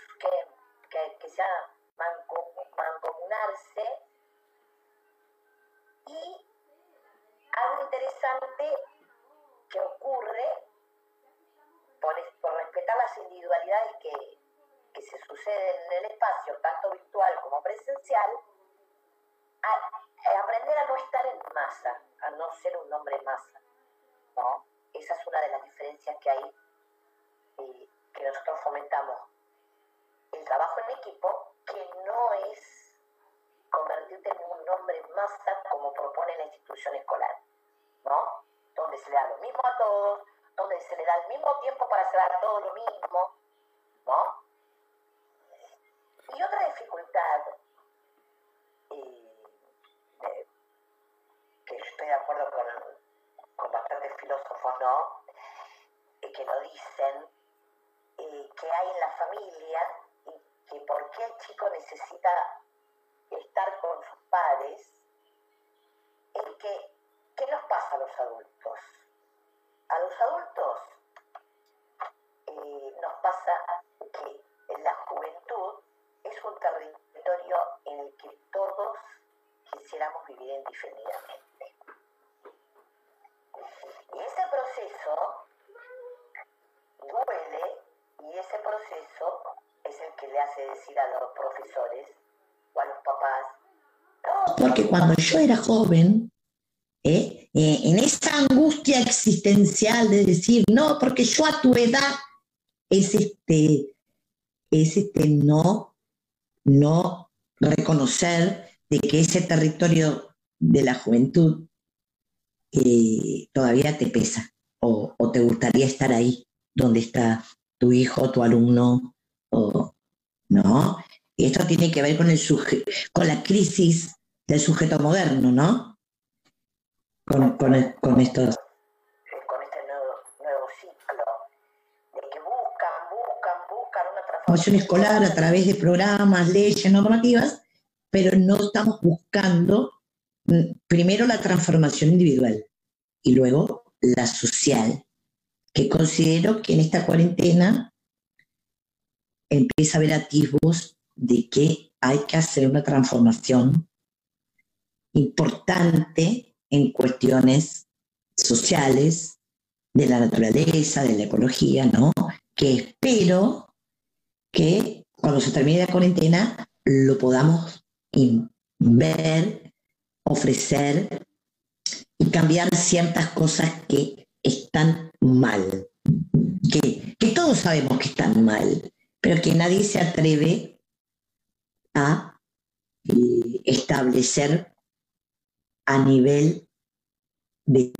Respetar las individualidades que, que se suceden en el espacio, tanto virtual como presencial, a, aprender a no estar en masa, a no ser un hombre masa. ¿no? Esa es una de las diferencias que hay, eh, que nosotros fomentamos. El trabajo en equipo, que no es convertirte en un hombre masa como propone la institución escolar, ¿no? Donde se le da lo mismo a todos, donde se le da el mismo tiempo para hacer a todos lo mismo, ¿no? Y otra dificultad eh, que yo estoy de acuerdo con, con bastantes filósofos, ¿no? Eh, que lo dicen, eh, que hay en la familia y que por qué el chico necesita estar con sus padres, es que, ¿qué nos pasa a los adultos? A los adultos nos pasa que en la juventud es un territorio en el que todos indefinidamente. Y ese proceso duele y ese proceso es el que le hace decir a los profesores o a los papás. Porque cuando yo era joven, ¿eh? Eh, en esa angustia existencial de decir, no, porque yo a tu edad es este, es este no, no reconocer de que ese territorio de la juventud eh, todavía te pesa o, te gustaría estar ahí donde está tu hijo, tu alumno, o, ¿no? Y esto tiene que ver con, el con la crisis del sujeto moderno, ¿no? Con, con, con estos formación escolar a través de programas, leyes, normativas, pero no estamos buscando primero la transformación individual y luego la social, que considero que en esta cuarentena empieza a haber atisbos de que hay que hacer una transformación importante en cuestiones sociales, de la naturaleza, de la ecología, ¿no? Que espero que cuando se termine la cuarentena lo podamos ver, ofrecer y cambiar ciertas cosas que están mal, que, todos sabemos que están mal, pero que nadie se atreve a eh, establecer a nivel de,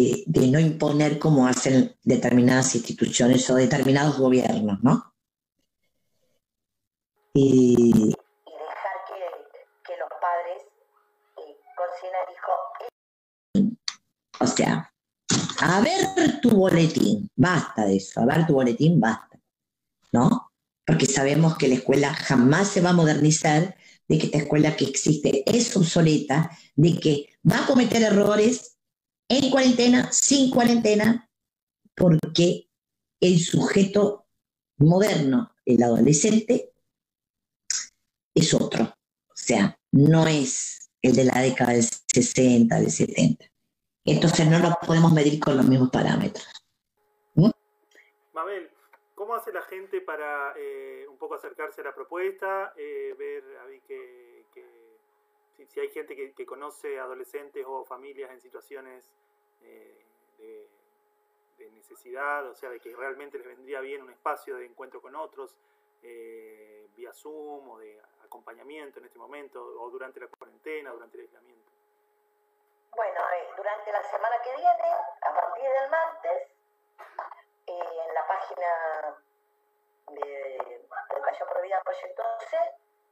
no imponer como hacen determinadas instituciones o determinados gobiernos, ¿no? y, O sea, a ver tu boletín, basta de eso, a ver tu boletín, basta, ¿no? Porque sabemos que la escuela jamás se va a modernizar, de que esta escuela que existe es obsoleta, de que va a cometer errores en cuarentena, sin cuarentena, porque el sujeto moderno, el adolescente, es otro. O sea, no es el de la década del 60, del 70. Entonces no lo podemos medir con los mismos parámetros. ¿Mm? Mabel, ¿cómo hace la gente para eh, un poco acercarse a la propuesta? Eh, ver a que, si, hay gente que, conoce adolescentes o familias en situaciones eh, de, de, necesidad, o sea, de que realmente les vendría bien un espacio de encuentro con otros, vía Zoom o de acompañamiento en este momento o durante la cuarentena, durante el aislamiento? Bueno, eh, durante la semana que viene, a partir del martes, eh, en la página de Educación Prohibida Proyecto C,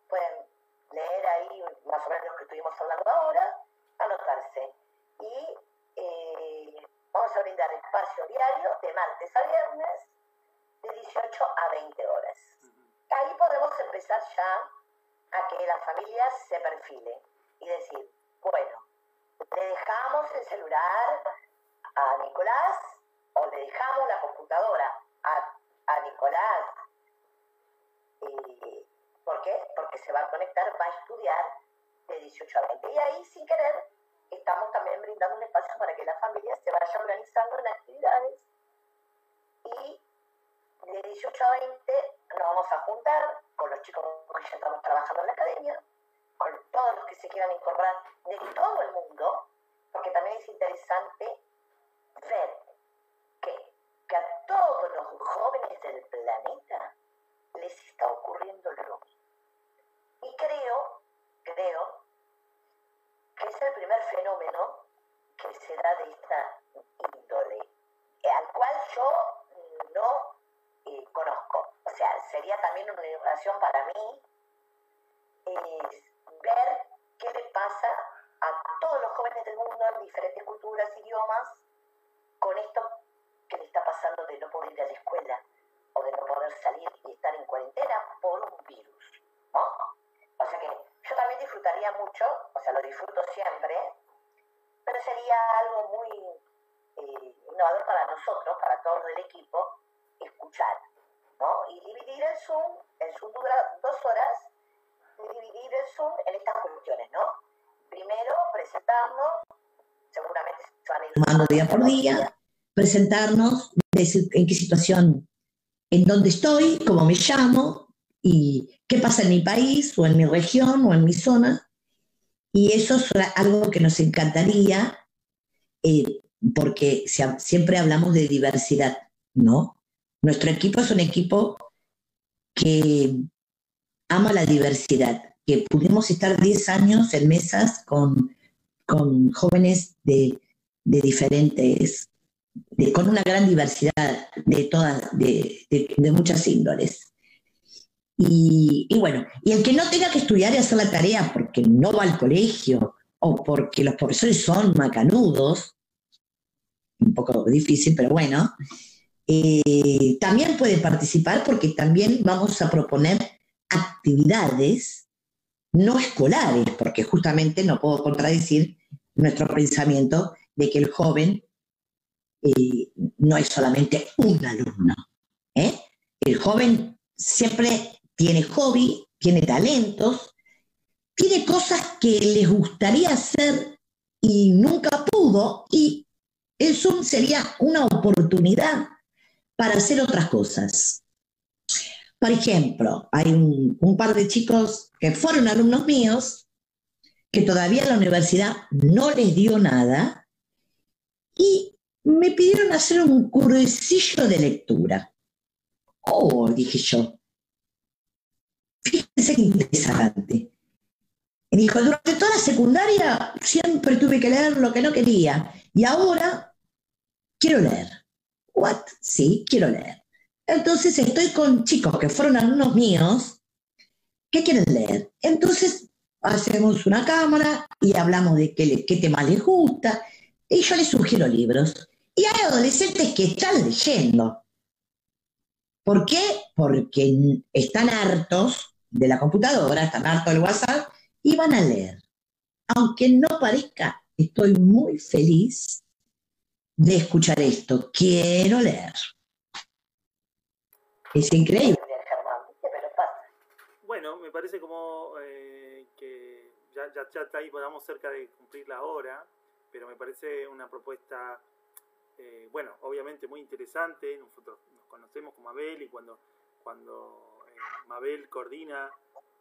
pueden leer ahí más o menos lo que estuvimos hablando ahora, anotarse. Y eh, vamos a brindar espacio diario de martes a viernes de 18 a 20 horas. Ahí podemos empezar ya a que la familia se perfile y decir, bueno, le dejamos el celular a Nicolás o le dejamos la computadora a, a Nicolás. ¿Por qué? Porque se va a conectar, va a estudiar de 18 a 20. Y ahí, sin querer, estamos también brindando un espacio para que la familia se vaya organizando en actividades y de 18 a 20 nos vamos a juntar con los chicos que ya estamos trabajando en la academia, todos los que se quieran incorporar de todo el mundo, porque también es interesante ver que, a todos los jóvenes del planeta les está ocurriendo lo. Y creo, creo, que es el primer fenómeno que se da de esta índole, al cual yo no eh, conozco. O sea, sería también una educación para mí ver qué le pasa a todos los jóvenes del mundo en diferentes culturas, idiomas, con esto que le está pasando de no poder ir a la escuela o de no poder salir y estar en cuarentena por un virus. ¿no? O sea que yo también disfrutaría mucho, o sea, lo disfruto siempre, pero sería algo muy eh, innovador para nosotros, para todos del equipo, escuchar, ¿no? Y dividir el Zoom, el Zoom dura dos horas, dividir el Zoom en estas cuestiones, ¿no? Primero, presentarnos, seguramente se van a ir sumando día por día, presentarnos, decir en qué situación, en dónde estoy, cómo me llamo y qué pasa en mi país o en mi región o en mi zona. Y eso es algo que nos encantaría, eh, porque siempre hablamos de diversidad, ¿no? Nuestro equipo es un equipo que ama la diversidad, que pudimos estar 10 años en mesas con, con jóvenes de, de diferentes, con una gran diversidad de todas, de, de, muchas índoles. Y, y, bueno, y el que no tenga que estudiar y hacer la tarea porque no va al colegio o porque los profesores son macanudos, un poco difícil, pero bueno, eh, también puede participar porque también vamos a proponer actividades no escolares, porque justamente no puedo contradecir nuestro pensamiento de que el joven eh, no es solamente un alumno. ¿eh? El joven siempre tiene hobby, tiene talentos, tiene cosas que les gustaría hacer y nunca pudo, y el Zoom sería una oportunidad para hacer otras cosas. Por ejemplo, hay un, par de chicos que fueron alumnos míos que todavía la universidad no les dio nada y me pidieron hacer un cursillo de lectura. Oh, dije yo. Fíjense qué interesante. Y dijo, durante toda la secundaria siempre tuve que leer lo que no quería y ahora quiero leer. ¿What? Sí, quiero leer. Entonces estoy con chicos que fueron alumnos míos que quieren leer. Entonces hacemos una cámara y hablamos de qué, qué tema les gusta y yo les sugiero libros. Y hay adolescentes que están leyendo. ¿Por qué? Porque están hartos de la computadora, están hartos del WhatsApp y van a leer. Aunque no parezca, estoy muy feliz de escuchar esto. Quiero leer. Es increíble. Bueno, me parece como eh, que ya, ya, está ahí, podamos cerca de cumplir la hora, pero me parece una propuesta, eh, bueno, obviamente muy interesante. Nosotros nos conocemos como Mabel y cuando, cuando eh, Mabel coordina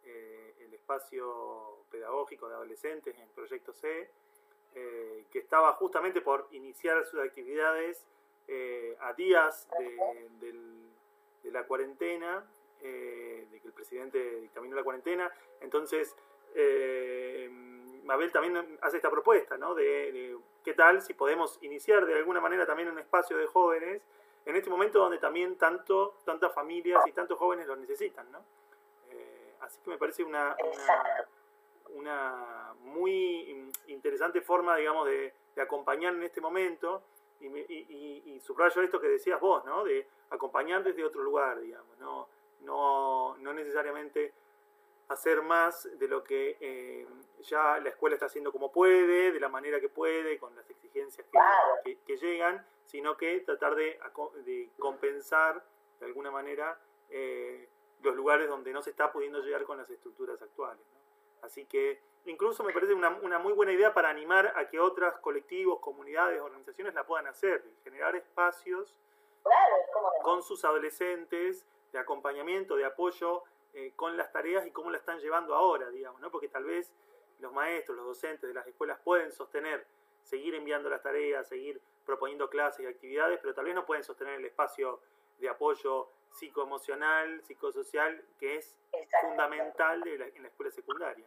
el espacio pedagógico de adolescentes en Proyecto C, que estaba justamente por iniciar sus actividades a días de, la cuarentena, eh, de que el presidente dictaminó la cuarentena. Entonces, Mabel también hace esta propuesta, ¿no? De, qué tal si podemos iniciar de alguna manera también un espacio de jóvenes en este momento donde también tanto, tantas familias y tantos jóvenes lo necesitan, ¿no? así que me parece una una muy interesante forma, digamos, de, acompañar en este momento. Y, y, subrayo esto que decías vos, ¿no? De acompañar desde otro lugar, digamos, no, no, no necesariamente hacer más de lo que eh, ya la escuela está haciendo como puede, de la manera que puede, con las exigencias que, llegan, sino que tratar de, compensar de alguna manera eh, los lugares donde no se está pudiendo llegar con las estructuras actuales. Así que incluso me parece una, muy buena idea para animar a que otras colectivos, comunidades, organizaciones la puedan hacer, generar espacios con sus adolescentes de acompañamiento, de apoyo eh, con las tareas y cómo la están llevando ahora, digamos, ¿no? Porque tal vez los maestros, los docentes de las escuelas pueden sostener, seguir enviando las tareas, seguir proponiendo clases y actividades, pero tal vez no pueden sostener el espacio de apoyo psicoemocional, psicosocial, que es fundamental en la escuela secundaria.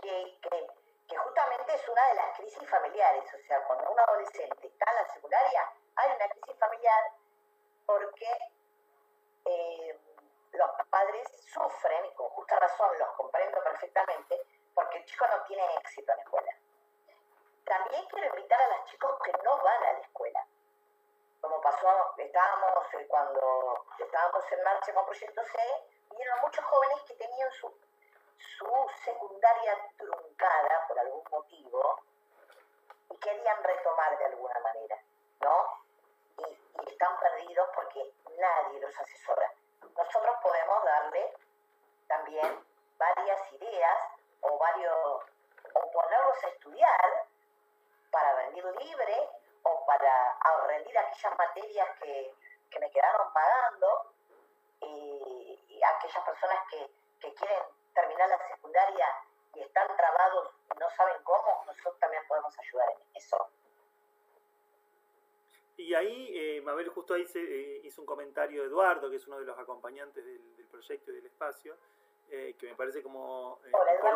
Que, que, justamente es una de las crisis familiares, o sea, cuando un adolescente está en la secundaria, hay una crisis familiar porque eh, los padres sufren, y con justa razón los comprendo perfectamente, porque el chico no tiene éxito en la escuela. También quiero invitar a los chicos que no van a la escuela. Como pasó, estábamos eh, cuando estábamos en marcha con Proyecto C, vieron muchos jóvenes que tenían su, su secundaria truncada por algún motivo y querían retomar de alguna manera, ¿no? y, están perdidos porque nadie los asesora. Nosotros podemos darle también varias ideas o varios o ponerlos a estudiar para rendir libre o para rendir aquellas materias que, me quedaron pagando y, aquellas personas que, que quieren terminar la secundaria y están trabados y no saben cómo, nosotros también podemos ayudar en eso. Y ahí, eh, Mabel, justo ahí se, eh, hizo un comentario Eduardo, que es uno de los acompañantes del, proyecto y del espacio, eh, que me parece como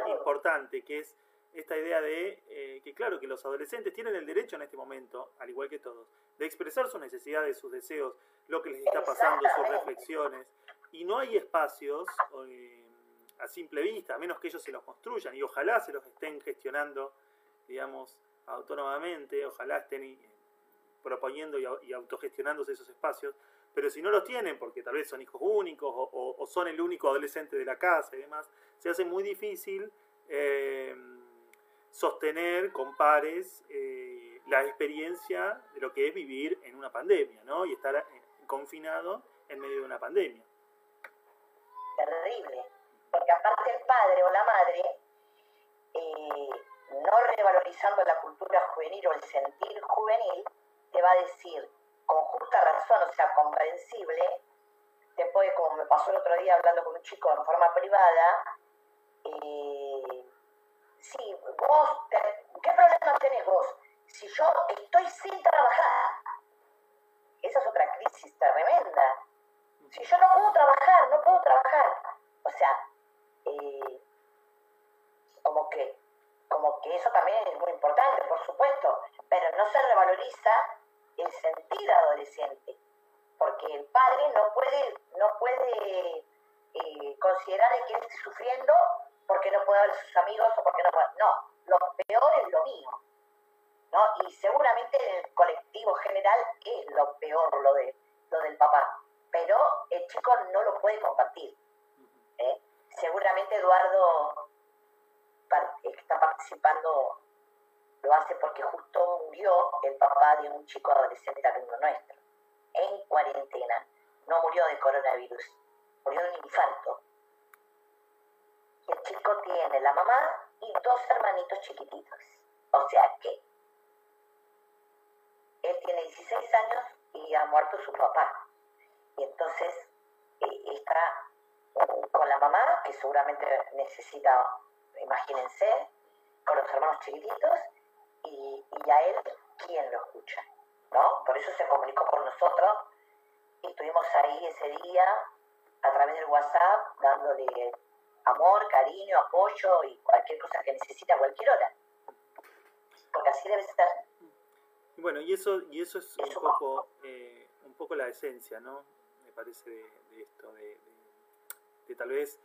importante, que es esta idea de que, claro, que los adolescentes tienen el derecho en este momento, al igual que todos, de expresar sus necesidades, sus deseos, lo que les está pasando, sus reflexiones, y no hay espacios a simple vista, a menos que ellos se los construyan, y ojalá se los estén gestionando, digamos, autónomamente, ojalá estén proponiendo y, autogestionándose esos espacios, pero si no los tienen, porque tal vez son hijos únicos o, son el único adolescente de la casa y demás, se hace muy difícil eh, sostener con pares eh, la experiencia de lo que es vivir en una pandemia, ¿no? Y estar eh, confinado en medio de una pandemia. Terrible, porque aparte el padre o la madre, no revalorizando la cultura juvenil o el sentir juvenil, te va a decir con justa razón, o sea, comprensible, puede, como me pasó el otro día hablando con un chico en forma privada, eh, sí, vos, ¿qué problema tenés vos? Si yo estoy sin trabajar, esa es otra crisis tremenda. Si yo no puedo trabajar, no puedo trabajar. O sea, eh, como que, como que eso también es muy importante, por supuesto, pero no se revaloriza el sentir adolescente, porque el padre no puede, no puede eh, considerar que él esté sufriendo porque no puede ver a sus amigos o porque no puede. No, lo peor es lo mío. ¿no? Y seguramente en el colectivo general es lo peor lo, de, lo del papá, pero el chico no lo puede compartir. ¿eh? Seguramente Eduardo está participando lo hace porque justo murió el papá de un chico adolescente alumno nuestro, en cuarentena. No murió de coronavirus, murió de un infarto. El chico tiene la mamá y dos hermanitos chiquititos. O sea que él tiene 16 años y ha muerto su papá. Y entonces eh, está con la mamá, que seguramente necesita, imagínense, con los hermanos chiquititos, y, y a él, ¿quién lo escucha? ¿No? Por eso se comunicó con nosotros y estuvimos ahí ese día a través del WhatsApp dándole amor, cariño, apoyo y cualquier cosa que necesita a cualquier hora. Porque así debe ser. Bueno, y eso, y eso es un poco, eh, un poco la esencia, ¿no? Me parece de, esto, de, de, tal vez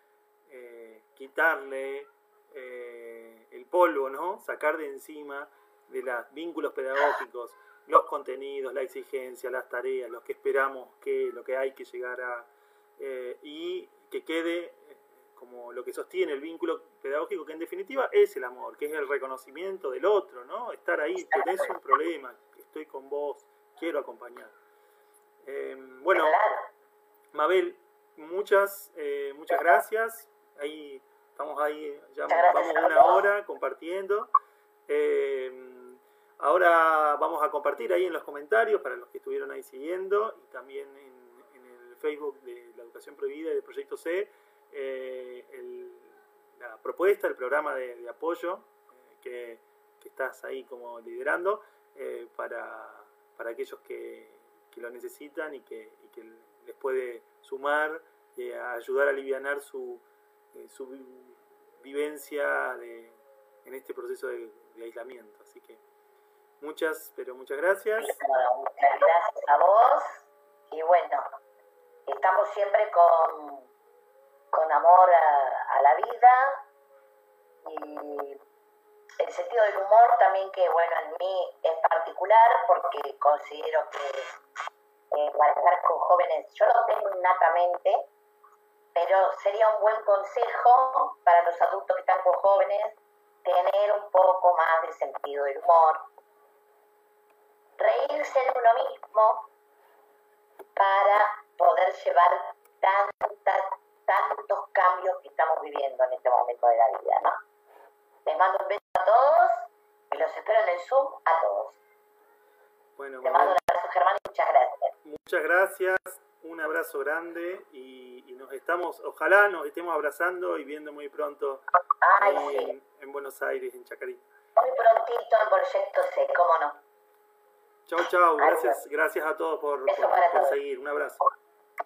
eh, quitarle eh, el polvo, ¿no? Sacar de encima de los vínculos pedagógicos, los contenidos, la exigencia, las tareas, lo que esperamos que, lo que hay que llegar a, y que quede como lo que sostiene el vínculo pedagógico, que en definitiva es el amor, que es el reconocimiento del otro, ¿no? Estar ahí, tenés un problema, estoy con vos, quiero acompañar. Em, bueno, Mabel, muchas, eh, muchas gracias. Ahí estamos ahí, ya vamos una hora compartiendo. Em, ahora vamos a compartir ahí en los comentarios para los que estuvieron ahí siguiendo y también en, el Facebook de la Educación Prohibida y del Proyecto C eh, la propuesta, el programa de, apoyo eh, que, estás ahí como liderando para, para aquellos que, lo necesitan y que, les puede sumar, y ayudar a aliviar su, eh, vivencia en este proceso de, aislamiento. Así que muchas, pero muchas gracias. gracias a vos y bueno, estamos siempre con, con amor a, la vida y el sentido del humor también que, bueno, en mí es particular porque considero que eh, para estar con jóvenes, yo lo tengo innatamente, pero sería un buen consejo para los adultos que están con jóvenes tener un poco más de sentido del humor, reírse de uno mismo para poder llevar tantas, tantos cambios que estamos viviendo en este momento de la vida, ¿no? Les mando un beso a todos y los espero en el Zoom a todos. Bueno, Te mando un abrazo, Germán, y muchas gracias. Muchas gracias, un abrazo grande y, nos estamos, ojalá nos estemos abrazando y viendo muy pronto en, Buenos Aires, en Chacarita. Muy prontito en Proyecto C, cómo no. Chau, chau, gracias, gracias a todos por, por seguir, un abrazo.